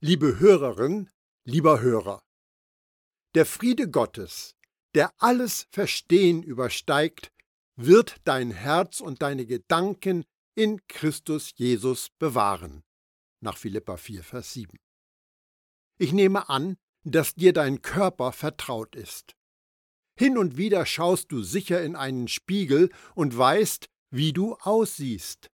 Liebe Hörerin, lieber Hörer, der Friede Gottes, der alles Verstehen übersteigt, wird dein Herz und deine Gedanken in Christus Jesus bewahren. Nach Philippa 4, Vers 7. Ich nehme an, dass dir dein Körper vertraut ist. Hin und wieder schaust du sicher in einen Spiegel und weißt, wie du aussiehst.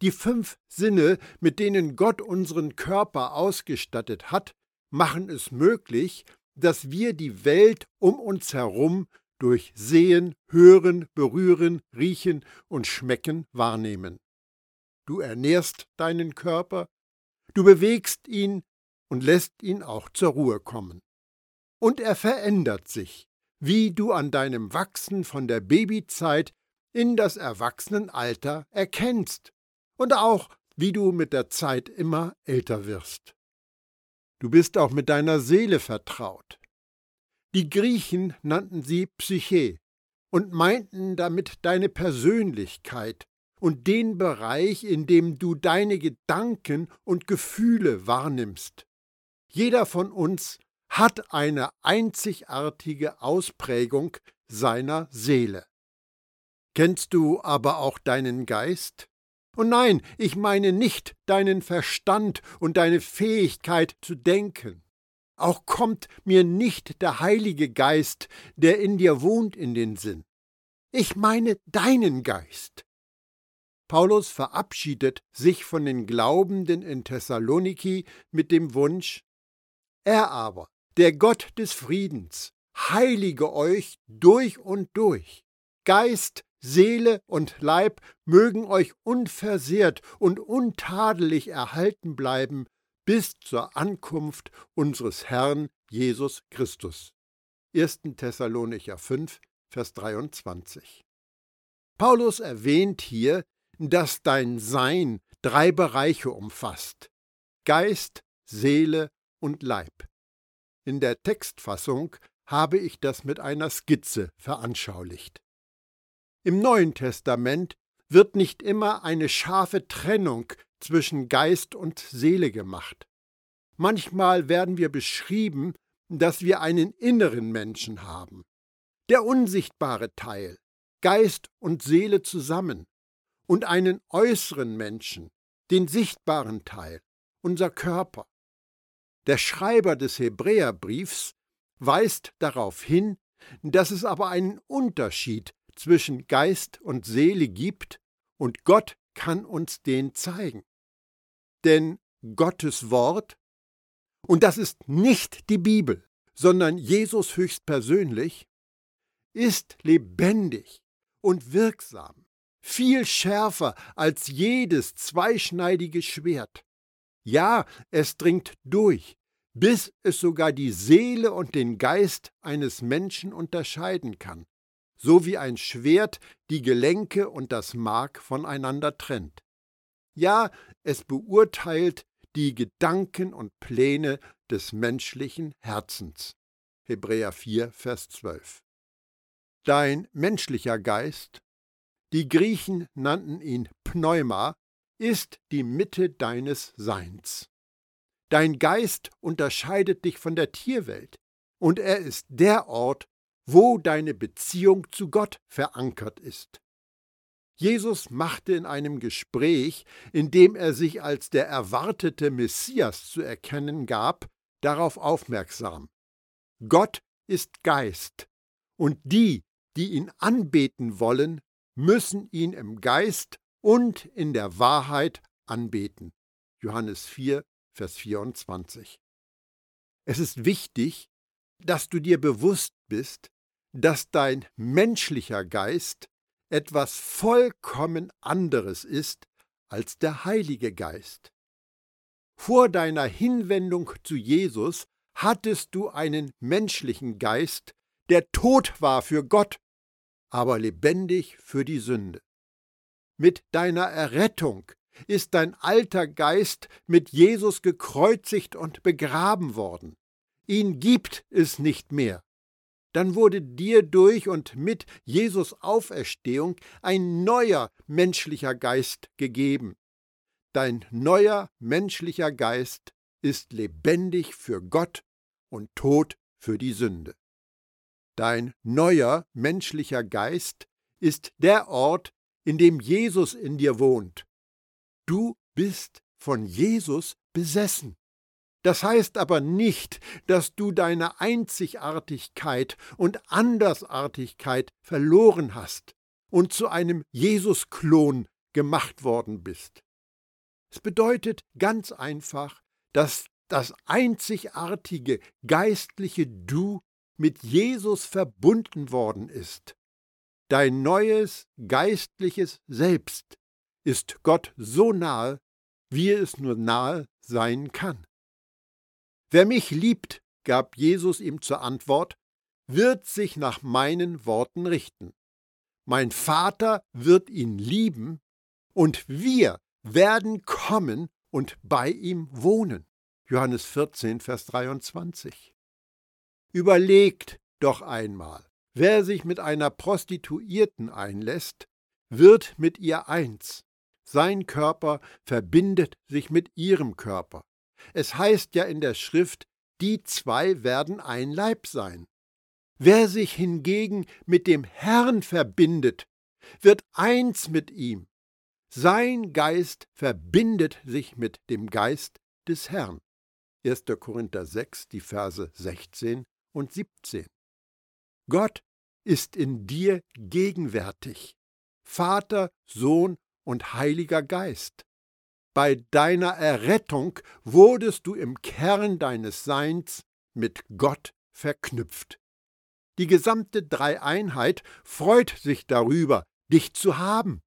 Die fünf Sinne, mit denen Gott unseren Körper ausgestattet hat, machen es möglich, dass wir die Welt um uns herum durch Sehen, Hören, Berühren, Riechen und Schmecken wahrnehmen. Du ernährst deinen Körper, du bewegst ihn und lässt ihn auch zur Ruhe kommen. Und er verändert sich, wie du an deinem Wachsen von der Babyzeit in das Erwachsenenalter erkennst und auch, wie du mit der Zeit immer älter wirst. Du bist auch mit deiner Seele vertraut. Die Griechen nannten sie Psyche und meinten damit deine Persönlichkeit und den Bereich, in dem du deine Gedanken und Gefühle wahrnimmst. Jeder von uns hat eine einzigartige Ausprägung seiner Seele. Kennst du aber auch deinen Geist? Und nein, ich meine nicht deinen Verstand und deine Fähigkeit zu denken. Auch kommt mir nicht der Heilige Geist, der in dir wohnt, in den Sinn. Ich meine deinen Geist. Paulus verabschiedet sich von den Glaubenden in Thessaloniki mit dem Wunsch, er aber, der Gott des Friedens, heilige euch durch und durch, Geist, Seele und Leib mögen euch unversehrt und untadelig erhalten bleiben bis zur Ankunft unseres Herrn Jesus Christus. 1. Thessalonicher 5, Vers 23. Paulus erwähnt hier, dass dein Sein drei Bereiche umfasst: Geist, Seele und Leib. In der Textfassung habe ich das mit einer Skizze veranschaulicht. Im Neuen Testament wird nicht immer eine scharfe Trennung zwischen Geist und Seele gemacht. Manchmal werden wir beschrieben, dass wir einen inneren Menschen haben. Der unsichtbare Teil, Geist und Seele zusammen, und einen äußeren Menschen, den sichtbaren Teil, unser Körper. Der Schreiber des Hebräerbriefs weist darauf hin, dass es aber einen Unterschied zwischen Geist und Seele gibt, und Gott kann uns den zeigen. Denn Gottes Wort, und das ist nicht die Bibel, sondern Jesus höchstpersönlich, ist lebendig und wirksam, viel schärfer als jedes zweischneidige Schwert. Ja, es dringt durch, bis es sogar die Seele und den Geist eines Menschen unterscheiden kann so wie ein Schwert die Gelenke und das Mark voneinander trennt. Ja, es beurteilt die Gedanken und Pläne des menschlichen Herzens. Hebräer 4, Vers 12. Dein menschlicher Geist, die Griechen nannten ihn Pneuma, ist die Mitte deines Seins. Dein Geist unterscheidet dich von der Tierwelt, und er ist der Ort, wo deine Beziehung zu Gott verankert ist. Jesus machte in einem Gespräch, in dem er sich als der erwartete Messias zu erkennen gab, darauf aufmerksam. Gott ist Geist, und die, die ihn anbeten wollen, müssen ihn im Geist und in der Wahrheit anbeten. Johannes 4, Vers 24. Es ist wichtig, dass du dir bewusst bist, dass dein menschlicher Geist etwas vollkommen anderes ist als der Heilige Geist. Vor deiner Hinwendung zu Jesus hattest du einen menschlichen Geist, der tot war für Gott, aber lebendig für die Sünde. Mit deiner Errettung ist dein alter Geist mit Jesus gekreuzigt und begraben worden. Ihn gibt es nicht mehr dann wurde dir durch und mit Jesus Auferstehung ein neuer menschlicher Geist gegeben. Dein neuer menschlicher Geist ist lebendig für Gott und tot für die Sünde. Dein neuer menschlicher Geist ist der Ort, in dem Jesus in dir wohnt. Du bist von Jesus besessen. Das heißt aber nicht, dass du deine Einzigartigkeit und Andersartigkeit verloren hast und zu einem Jesus-Klon gemacht worden bist. Es bedeutet ganz einfach, dass das einzigartige geistliche Du mit Jesus verbunden worden ist. Dein neues geistliches Selbst ist Gott so nahe, wie es nur nahe sein kann. Wer mich liebt, gab Jesus ihm zur Antwort, wird sich nach meinen Worten richten. Mein Vater wird ihn lieben, und wir werden kommen und bei ihm wohnen. Johannes 14, Vers 23. Überlegt doch einmal, wer sich mit einer Prostituierten einlässt, wird mit ihr eins. Sein Körper verbindet sich mit ihrem Körper. Es heißt ja in der Schrift, die zwei werden ein Leib sein. Wer sich hingegen mit dem Herrn verbindet, wird eins mit ihm. Sein Geist verbindet sich mit dem Geist des Herrn. 1. Korinther 6, die Verse 16 und 17. Gott ist in dir gegenwärtig. Vater, Sohn und Heiliger Geist. Bei deiner Errettung wurdest du im Kern deines Seins mit Gott verknüpft. Die gesamte Dreieinheit freut sich darüber, dich zu haben.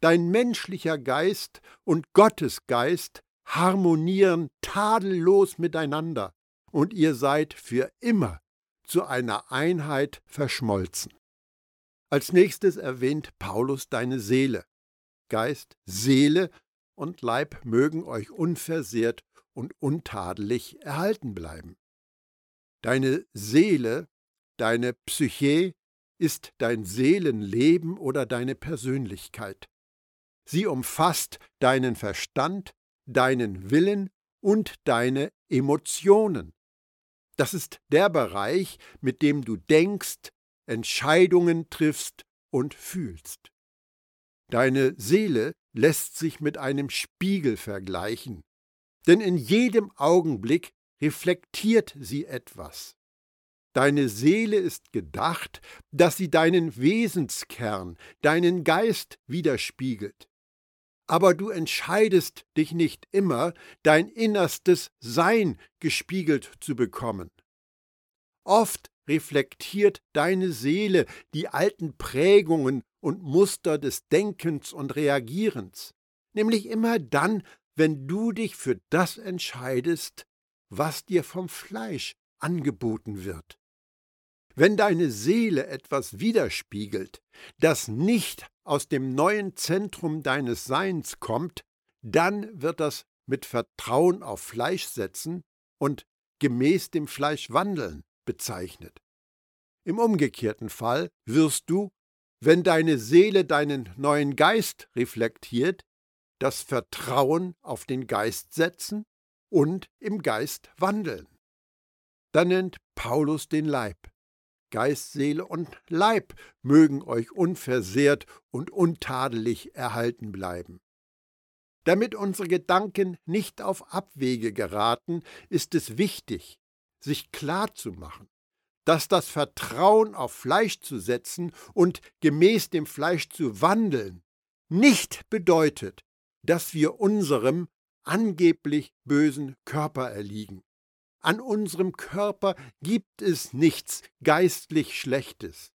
Dein menschlicher Geist und Gottes Geist harmonieren tadellos miteinander, und ihr seid für immer zu einer Einheit verschmolzen. Als nächstes erwähnt Paulus deine Seele. Geist, Seele und Leib mögen euch unversehrt und untadelig erhalten bleiben. Deine Seele, deine Psyche ist dein Seelenleben oder deine Persönlichkeit. Sie umfasst deinen Verstand, deinen Willen und deine Emotionen. Das ist der Bereich, mit dem du denkst, Entscheidungen triffst und fühlst. Deine Seele lässt sich mit einem Spiegel vergleichen, denn in jedem Augenblick reflektiert sie etwas. Deine Seele ist gedacht, dass sie deinen Wesenskern, deinen Geist widerspiegelt aber du entscheidest dich nicht immer, dein innerstes Sein gespiegelt zu bekommen. Oft reflektiert deine Seele die alten Prägungen und Muster des Denkens und Reagierens, nämlich immer dann, wenn du dich für das entscheidest, was dir vom Fleisch angeboten wird. Wenn deine Seele etwas widerspiegelt, das nicht aus dem neuen Zentrum deines Seins kommt, dann wird das mit Vertrauen auf Fleisch setzen und gemäß dem Fleisch wandeln bezeichnet. Im umgekehrten Fall wirst du, wenn deine Seele deinen neuen Geist reflektiert, das Vertrauen auf den Geist setzen und im Geist wandeln. Dann nennt Paulus den Leib. Geist, Seele und Leib mögen euch unversehrt und untadelig erhalten bleiben. Damit unsere Gedanken nicht auf Abwege geraten, ist es wichtig, sich klar zu machen, dass das Vertrauen auf Fleisch zu setzen und gemäß dem Fleisch zu wandeln nicht bedeutet, dass wir unserem angeblich bösen Körper erliegen. An unserem Körper gibt es nichts geistlich Schlechtes.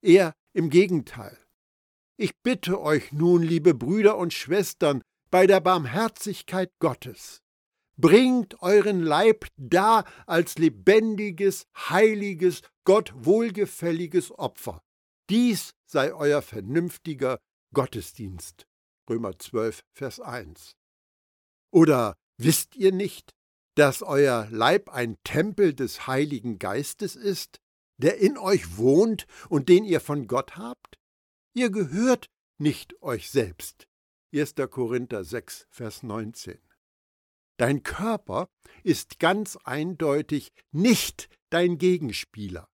Eher im Gegenteil. Ich bitte euch nun, liebe Brüder und Schwestern, bei der Barmherzigkeit Gottes, bringt euren Leib dar als lebendiges, heiliges, Gott wohlgefälliges Opfer. Dies sei euer vernünftiger Gottesdienst. Römer 12, Vers 1. Oder wisst ihr nicht, dass euer Leib ein Tempel des Heiligen Geistes ist, der in euch wohnt und den ihr von Gott habt? Ihr gehört nicht euch selbst. 1. Korinther 6, Vers 19. Dein Körper ist ganz eindeutig nicht dein Gegenspieler.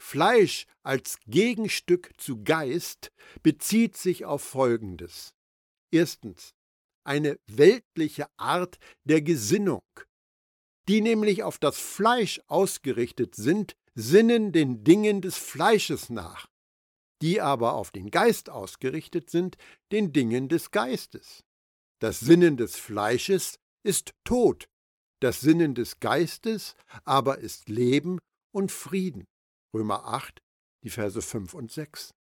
Fleisch als Gegenstück zu Geist bezieht sich auf Folgendes. Erstens eine weltliche Art der Gesinnung. Die nämlich auf das Fleisch ausgerichtet sind, sinnen den Dingen des Fleisches nach, die aber auf den Geist ausgerichtet sind, den Dingen des Geistes. Das Sinnen des Fleisches ist Tod, das Sinnen des Geistes aber ist Leben und Frieden. Römer 8, die Verse 5 und 6.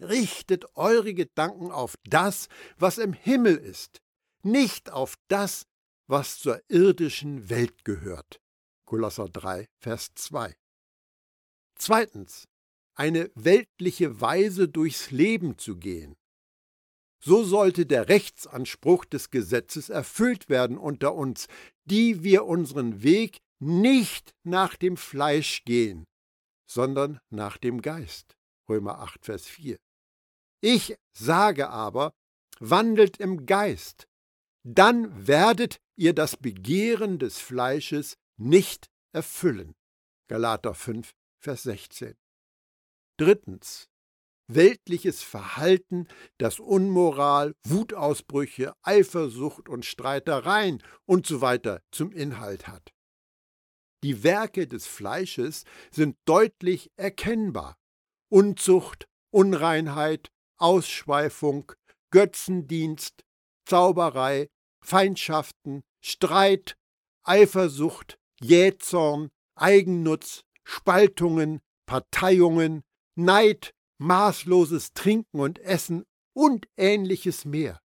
Richtet eure Gedanken auf das, was im Himmel ist, nicht auf das, was zur irdischen Welt gehört. Kolosser 3, Vers 2. Zweitens, eine weltliche Weise durchs Leben zu gehen. So sollte der Rechtsanspruch des Gesetzes erfüllt werden unter uns, die wir unseren Weg nicht nach dem Fleisch gehen, sondern nach dem Geist. Römer 8, Vers 4. Ich sage aber, wandelt im Geist, dann werdet ihr das Begehren des Fleisches nicht erfüllen. Galater 5, Vers 16. Drittens. Weltliches Verhalten, das Unmoral, Wutausbrüche, Eifersucht und Streitereien und so zum Inhalt hat. Die Werke des Fleisches sind deutlich erkennbar. Unzucht, Unreinheit, Ausschweifung, Götzendienst, Zauberei, Feindschaften, Streit, Eifersucht, Jähzorn, Eigennutz, Spaltungen, Parteiungen, Neid, maßloses Trinken und Essen und ähnliches mehr.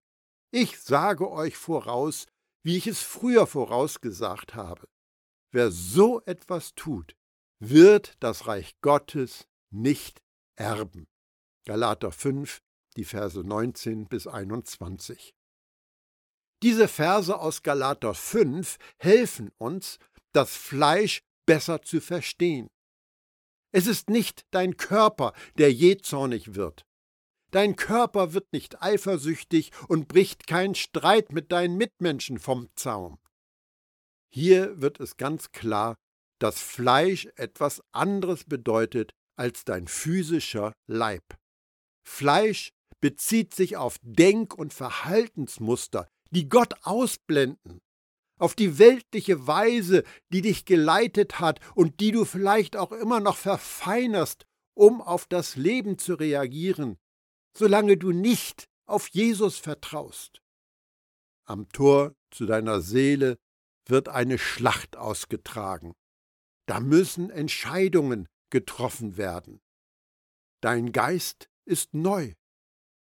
Ich sage euch voraus, wie ich es früher vorausgesagt habe. Wer so etwas tut, wird das Reich Gottes nicht erben. Galater 5, die Verse 19 bis 21. Diese Verse aus Galater 5 helfen uns, das Fleisch besser zu verstehen. Es ist nicht dein Körper, der jähzornig wird. Dein Körper wird nicht eifersüchtig und bricht keinen Streit mit deinen Mitmenschen vom Zaum. Hier wird es ganz klar, dass Fleisch etwas anderes bedeutet als dein physischer Leib. Fleisch bezieht sich auf Denk- und Verhaltensmuster, die Gott ausblenden auf die weltliche Weise, die dich geleitet hat und die du vielleicht auch immer noch verfeinerst, um auf das Leben zu reagieren, solange du nicht auf Jesus vertraust. Am Tor zu deiner Seele wird eine Schlacht ausgetragen. Da müssen Entscheidungen getroffen werden. Dein Geist ist neu,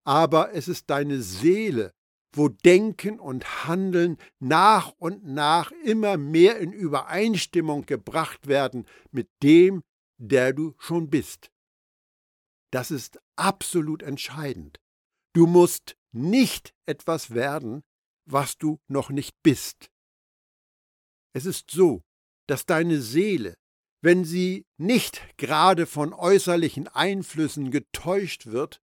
aber es ist deine Seele, wo Denken und Handeln nach und nach immer mehr in Übereinstimmung gebracht werden mit dem, der du schon bist. Das ist absolut entscheidend. Du musst nicht etwas werden, was du noch nicht bist. Es ist so, dass deine Seele, wenn sie nicht gerade von äußerlichen Einflüssen getäuscht wird,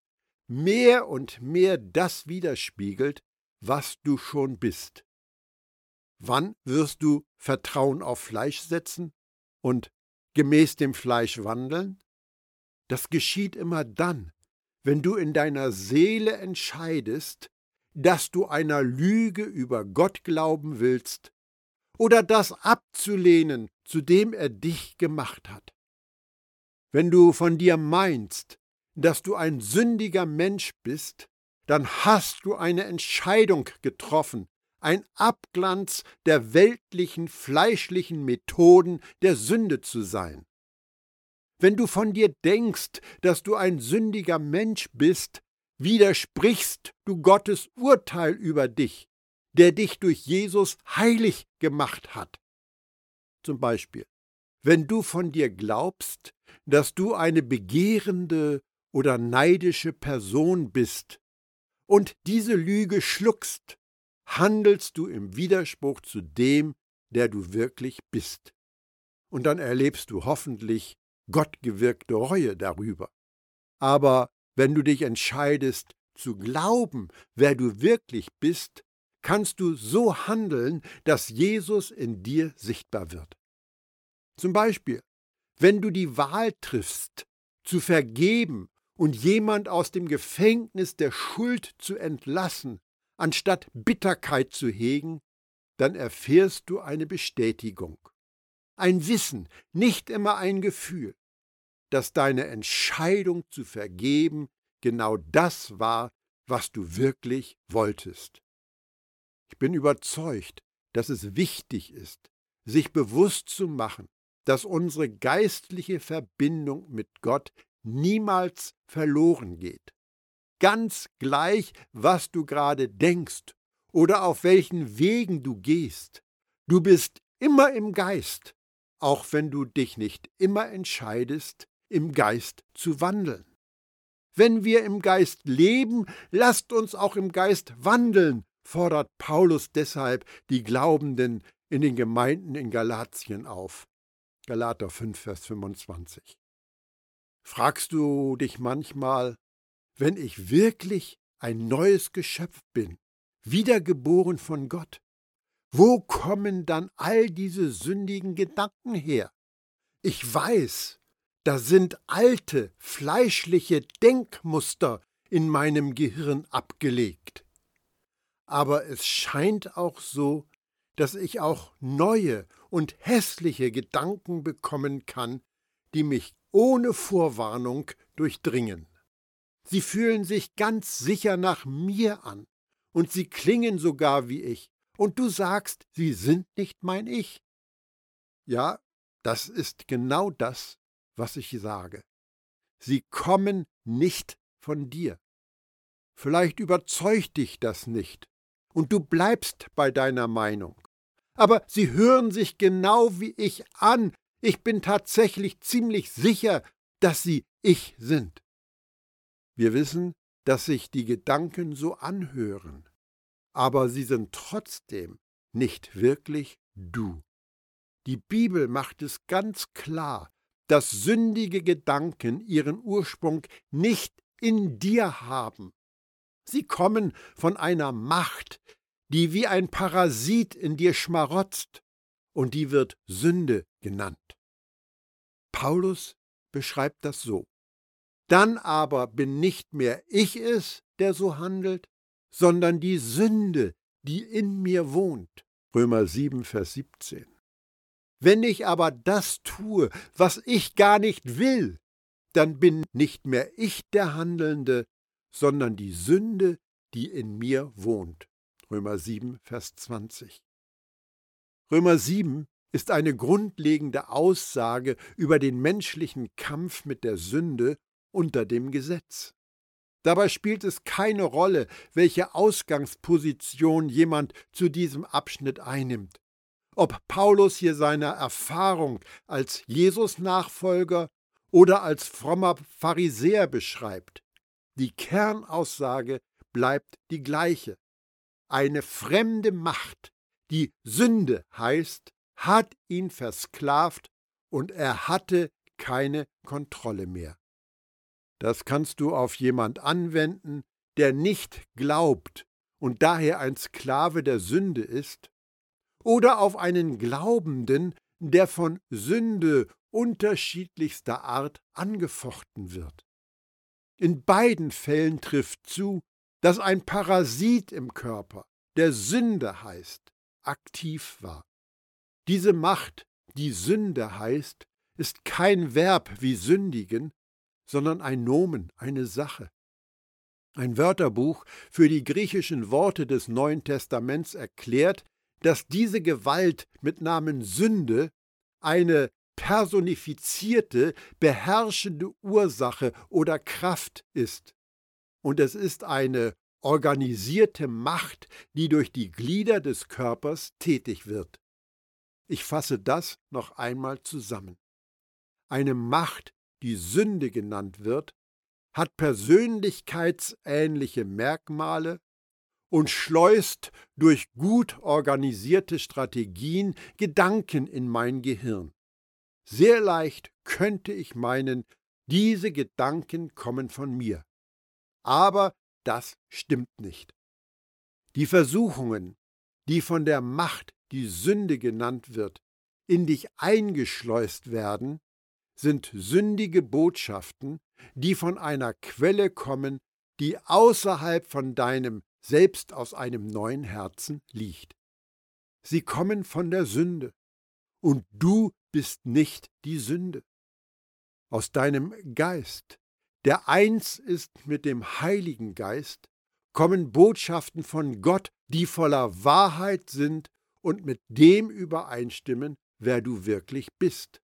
mehr und mehr das widerspiegelt, was du schon bist. Wann wirst du Vertrauen auf Fleisch setzen und gemäß dem Fleisch wandeln? Das geschieht immer dann, wenn du in deiner Seele entscheidest, dass du einer Lüge über Gott glauben willst oder das abzulehnen, zu dem er dich gemacht hat. Wenn du von dir meinst, dass du ein sündiger Mensch bist, dann hast du eine Entscheidung getroffen, ein Abglanz der weltlichen, fleischlichen Methoden der Sünde zu sein. Wenn du von dir denkst, dass du ein sündiger Mensch bist, widersprichst du Gottes Urteil über dich, der dich durch Jesus heilig gemacht hat. Zum Beispiel, wenn du von dir glaubst, dass du eine begehrende oder neidische Person bist, und diese Lüge schluckst, handelst du im Widerspruch zu dem, der du wirklich bist. Und dann erlebst du hoffentlich gottgewirkte Reue darüber. Aber wenn du dich entscheidest zu glauben, wer du wirklich bist, kannst du so handeln, dass Jesus in dir sichtbar wird. Zum Beispiel, wenn du die Wahl triffst, zu vergeben und jemand aus dem Gefängnis der Schuld zu entlassen, anstatt Bitterkeit zu hegen, dann erfährst du eine Bestätigung, ein Wissen, nicht immer ein Gefühl, dass deine Entscheidung zu vergeben genau das war, was du wirklich wolltest. Ich bin überzeugt, dass es wichtig ist, sich bewusst zu machen, dass unsere geistliche Verbindung mit Gott niemals verloren geht. Ganz gleich, was du gerade denkst oder auf welchen Wegen du gehst, du bist immer im Geist, auch wenn du dich nicht immer entscheidest, im Geist zu wandeln. Wenn wir im Geist leben, lasst uns auch im Geist wandeln, fordert Paulus deshalb die Glaubenden in den Gemeinden in Galatien auf. Galater 5, Vers 25. Fragst du dich manchmal, wenn ich wirklich ein neues Geschöpf bin, wiedergeboren von Gott, wo kommen dann all diese sündigen Gedanken her? Ich weiß, da sind alte, fleischliche Denkmuster in meinem Gehirn abgelegt. Aber es scheint auch so, dass ich auch neue und hässliche Gedanken bekommen kann, die mich ohne Vorwarnung durchdringen. Sie fühlen sich ganz sicher nach mir an, und sie klingen sogar wie ich, und du sagst, sie sind nicht mein Ich. Ja, das ist genau das, was ich sage. Sie kommen nicht von dir. Vielleicht überzeugt dich das nicht, und du bleibst bei deiner Meinung. Aber sie hören sich genau wie ich an, ich bin tatsächlich ziemlich sicher, dass sie ich sind. Wir wissen, dass sich die Gedanken so anhören, aber sie sind trotzdem nicht wirklich du. Die Bibel macht es ganz klar, dass sündige Gedanken ihren Ursprung nicht in dir haben. Sie kommen von einer Macht, die wie ein Parasit in dir schmarotzt, und die wird Sünde genannt. Paulus beschreibt das so. Dann aber bin nicht mehr ich es, der so handelt, sondern die Sünde, die in mir wohnt. Römer 7, Vers 17. Wenn ich aber das tue, was ich gar nicht will, dann bin nicht mehr ich der Handelnde, sondern die Sünde, die in mir wohnt. Römer 7, Vers 20. Römer 7 ist eine grundlegende Aussage über den menschlichen Kampf mit der Sünde unter dem Gesetz. Dabei spielt es keine Rolle, welche Ausgangsposition jemand zu diesem Abschnitt einnimmt. Ob Paulus hier seine Erfahrung als Jesus-Nachfolger oder als frommer Pharisäer beschreibt, die Kernaussage bleibt die gleiche. Eine fremde Macht, die Sünde heißt, hat ihn versklavt und er hatte keine Kontrolle mehr. Das kannst du auf jemand anwenden, der nicht glaubt und daher ein Sklave der Sünde ist, oder auf einen Glaubenden, der von Sünde unterschiedlichster Art angefochten wird. In beiden Fällen trifft zu, dass ein Parasit im Körper, der Sünde heißt, aktiv war. Diese Macht, die Sünde heißt, ist kein Verb wie sündigen, sondern ein Nomen, eine Sache. Ein Wörterbuch für die griechischen Worte des Neuen Testaments erklärt, dass diese Gewalt mit Namen Sünde eine personifizierte, beherrschende Ursache oder Kraft ist. Und es ist eine organisierte Macht, die durch die Glieder des Körpers tätig wird. Ich fasse das noch einmal zusammen. Eine Macht, die Sünde genannt wird, hat persönlichkeitsähnliche Merkmale und schleust durch gut organisierte Strategien Gedanken in mein Gehirn. Sehr leicht könnte ich meinen, diese Gedanken kommen von mir. Aber das stimmt nicht. Die Versuchungen, die von der Macht, die Sünde genannt wird, in dich eingeschleust werden, sind sündige Botschaften, die von einer Quelle kommen, die außerhalb von deinem selbst aus einem neuen Herzen liegt. Sie kommen von der Sünde, und du bist nicht die Sünde. Aus deinem Geist, der eins ist mit dem Heiligen Geist, kommen Botschaften von Gott, die voller Wahrheit sind und mit dem übereinstimmen, wer du wirklich bist.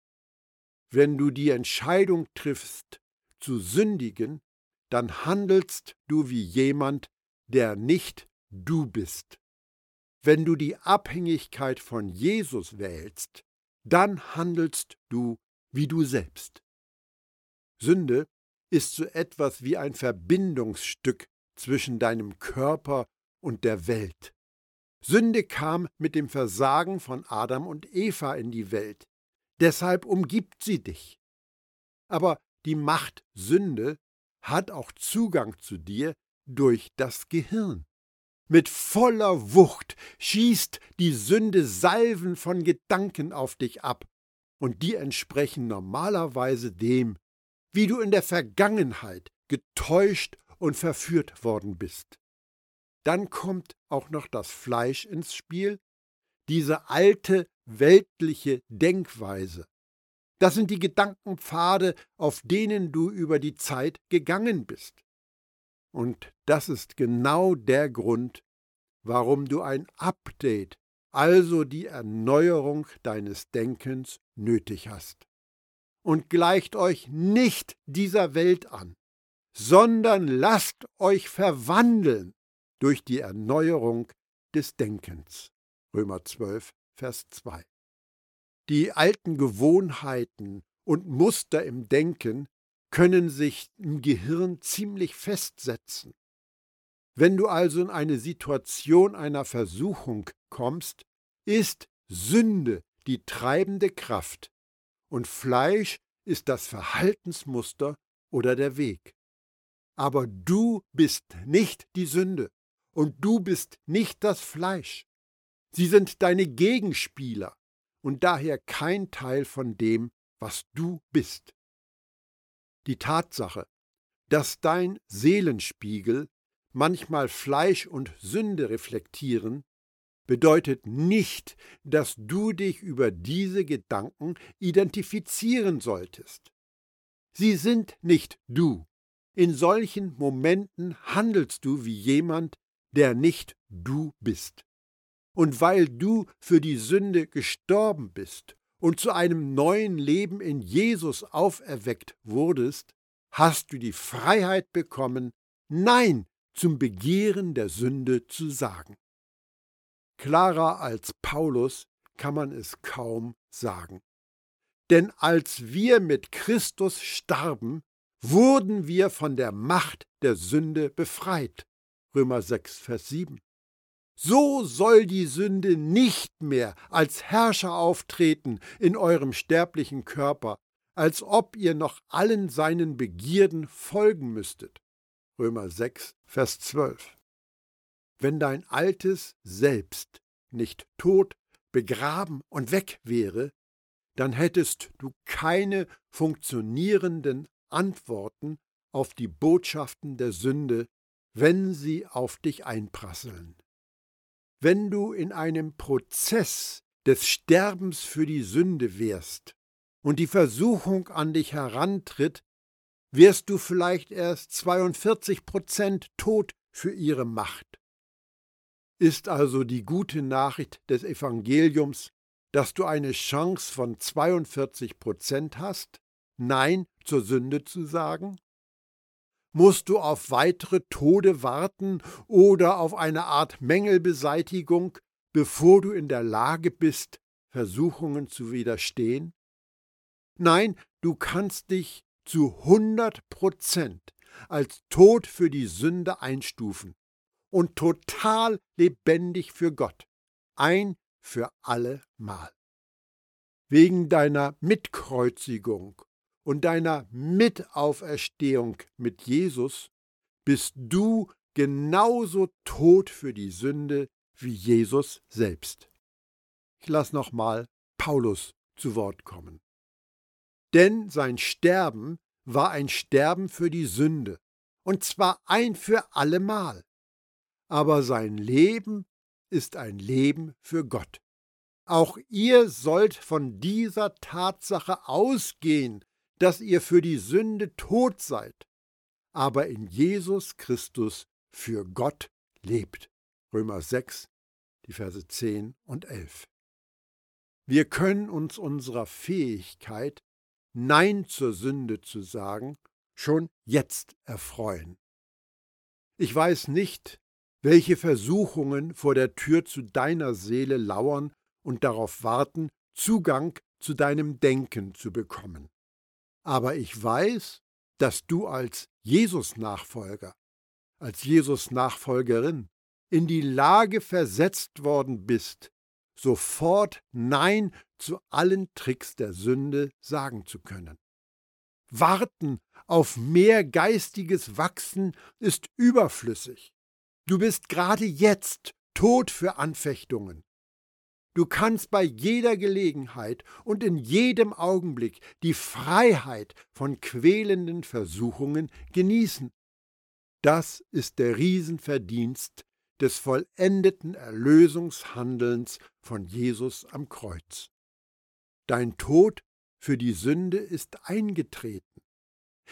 Wenn du die Entscheidung triffst, zu sündigen, dann handelst du wie jemand, der nicht du bist. Wenn du die Abhängigkeit von Jesus wählst, dann handelst du wie du selbst. Sünde ist so etwas wie ein Verbindungsstück zwischen deinem Körper und der Welt. Sünde kam mit dem Versagen von Adam und Eva in die Welt. Deshalb umgibt sie dich. Aber die Macht Sünde hat auch Zugang zu dir durch das Gehirn. Mit voller Wucht schießt die Sünde Salven von Gedanken auf dich ab, und die entsprechen normalerweise dem, wie du in der Vergangenheit getäuscht und verführt worden bist. Dann kommt auch noch das Fleisch ins Spiel, diese alte weltliche Denkweise. Das sind die Gedankenpfade, auf denen du über die Zeit gegangen bist. Und das ist genau der Grund, warum du ein Update, also die Erneuerung deines Denkens, nötig hast. Und gleicht euch nicht dieser Welt an, sondern lasst euch verwandeln durch die Erneuerung des Denkens. Römer 12, Vers 2. Die alten Gewohnheiten und Muster im Denken können sich im Gehirn ziemlich festsetzen. Wenn du also in eine Situation einer Versuchung kommst, ist Sünde die treibende Kraft und Fleisch ist das Verhaltensmuster oder der Weg. Aber du bist nicht die Sünde und du bist nicht das Fleisch. Sie sind deine Gegenspieler und daher kein Teil von dem, was du bist. Die Tatsache, dass dein Seelenspiegel manchmal Fleisch und Sünde reflektieren, bedeutet nicht, dass du dich über diese Gedanken identifizieren solltest. Sie sind nicht du. In solchen Momenten handelst du wie jemand, der nicht du bist. Und weil du für die Sünde gestorben bist und zu einem neuen Leben in Jesus auferweckt wurdest, hast du die Freiheit bekommen, Nein zum Begehren der Sünde zu sagen. Klarer als Paulus kann man es kaum sagen. Denn als wir mit Christus starben, wurden wir von der Macht der Sünde befreit. Römer 6, Vers 7. So soll die Sünde nicht mehr als Herrscher auftreten in eurem sterblichen Körper, als ob ihr noch allen seinen Begierden folgen müsstet. Römer 6, Vers 12. Wenn dein altes Selbst nicht tot, begraben und weg wäre, dann hättest du keine funktionierenden Antworten auf die Botschaften der Sünde, wenn sie auf dich einprasseln wenn du in einem Prozess des Sterbens für die Sünde wärst und die Versuchung an dich herantritt, wärst du vielleicht erst 42 Prozent tot für ihre Macht. Ist also die gute Nachricht des Evangeliums, dass du eine Chance von 42 Prozent hast, Nein zur Sünde zu sagen? Musst du auf weitere Tode warten oder auf eine Art Mängelbeseitigung, bevor du in der Lage bist, Versuchungen zu widerstehen? Nein, du kannst dich zu 100 Prozent als tot für die Sünde einstufen und total lebendig für Gott, ein für alle Mal. Wegen deiner Mitkreuzigung und deiner Mitauferstehung mit Jesus bist du genauso tot für die Sünde wie Jesus selbst. Ich lasse nochmal Paulus zu Wort kommen. Denn sein Sterben war ein Sterben für die Sünde, und zwar ein für allemal. Aber sein Leben ist ein Leben für Gott. Auch ihr sollt von dieser Tatsache ausgehen, dass ihr für die Sünde tot seid, aber in Jesus Christus für Gott lebt. Römer 6, die Verse 10 und 11. Wir können uns unserer Fähigkeit, Nein zur Sünde zu sagen, schon jetzt erfreuen. Ich weiß nicht, welche Versuchungen vor der Tür zu deiner Seele lauern und darauf warten, Zugang zu deinem Denken zu bekommen. Aber ich weiß, dass du als Jesus-Nachfolger, als Jesus-Nachfolgerin in die Lage versetzt worden bist, sofort Nein zu allen Tricks der Sünde sagen zu können. Warten auf mehr geistiges Wachsen ist überflüssig. Du bist gerade jetzt tot für Anfechtungen. Du kannst bei jeder Gelegenheit und in jedem Augenblick die Freiheit von quälenden Versuchungen genießen. Das ist der Riesenverdienst des vollendeten Erlösungshandelns von Jesus am Kreuz. Dein Tod für die Sünde ist eingetreten.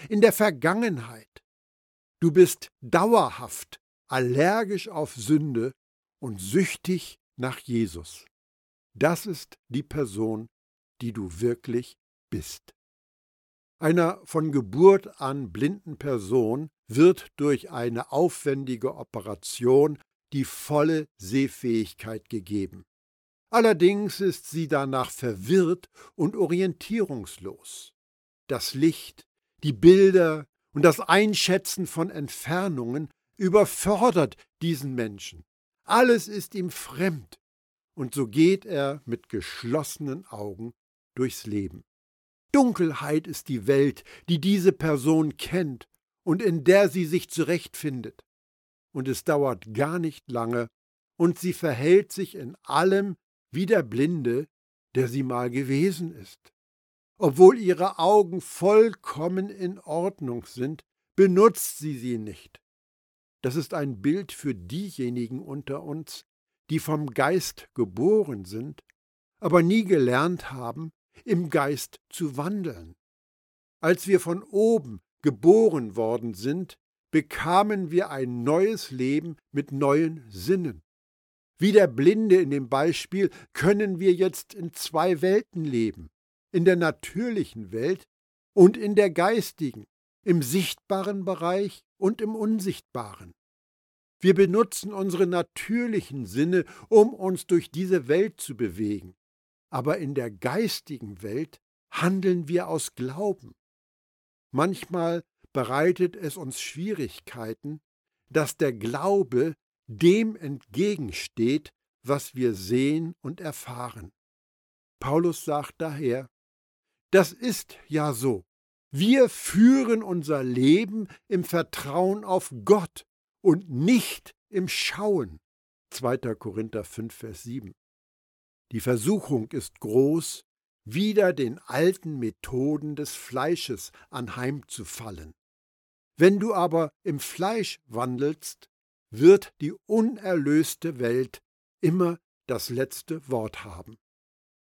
In der Vergangenheit. Du bist dauerhaft allergisch auf Sünde und süchtig nach Jesus. Das ist die Person, die du wirklich bist. Einer von Geburt an blinden Person wird durch eine aufwendige Operation die volle Sehfähigkeit gegeben. Allerdings ist sie danach verwirrt und orientierungslos. Das Licht, die Bilder und das Einschätzen von Entfernungen überfordert diesen Menschen. Alles ist ihm fremd, und so geht er mit geschlossenen Augen durchs Leben. Dunkelheit ist die Welt, die diese Person kennt und in der sie sich zurechtfindet. Und es dauert gar nicht lange, und sie verhält sich in allem wie der Blinde, der sie mal gewesen ist. Obwohl ihre Augen vollkommen in Ordnung sind, benutzt sie sie nicht. Das ist ein Bild für diejenigen unter uns, die vom Geist geboren sind, aber nie gelernt haben, im Geist zu wandeln. Als wir von oben geboren worden sind, bekamen wir ein neues Leben mit neuen Sinnen. Wie der Blinde in dem Beispiel können wir jetzt in zwei Welten leben, in der natürlichen Welt und in der geistigen, im sichtbaren Bereich und im unsichtbaren. Wir benutzen unsere natürlichen Sinne, um uns durch diese Welt zu bewegen. Aber in der geistigen Welt handeln wir aus Glauben. Manchmal bereitet es uns Schwierigkeiten, dass der Glaube dem entgegensteht, was wir sehen und erfahren. Paulus sagt daher, das ist ja so. Wir führen unser Leben im Vertrauen auf Gott und nicht im Schauen. 2. Korinther 5, Vers 7. Die Versuchung ist groß, wieder den alten Methoden des Fleisches anheimzufallen. Wenn du aber im Fleisch wandelst, wird die unerlöste Welt immer das letzte Wort haben.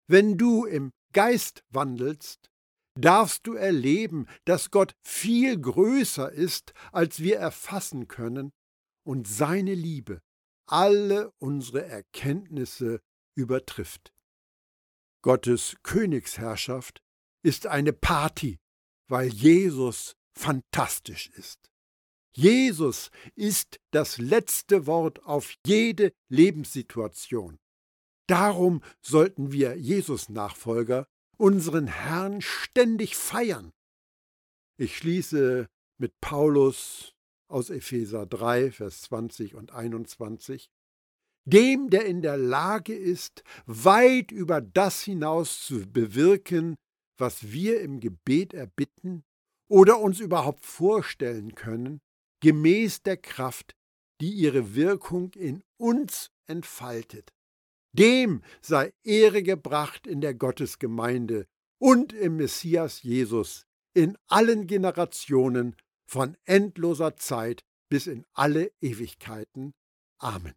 Wenn du im Geist wandelst, darfst du erleben, dass Gott viel größer ist, als wir erfassen können und seine Liebe alle unsere Erkenntnisse übertrifft. Gottes Königsherrschaft ist eine Party, weil Jesus fantastisch ist. Jesus ist das letzte Wort auf jede Lebenssituation. Darum sollten wir Jesus-Nachfolger unseren Herrn ständig feiern. Ich schließe mit Paulus aus Epheser 3, Vers 20 und 21. Dem, der in der Lage ist, weit über das hinaus zu bewirken, was wir im Gebet erbitten oder uns überhaupt vorstellen können, gemäß der Kraft, die ihre Wirkung in uns entfaltet. Dem sei Ehre gebracht in der Gottesgemeinde und im Messias Jesus in allen Generationen von endloser Zeit bis in alle Ewigkeiten. Amen.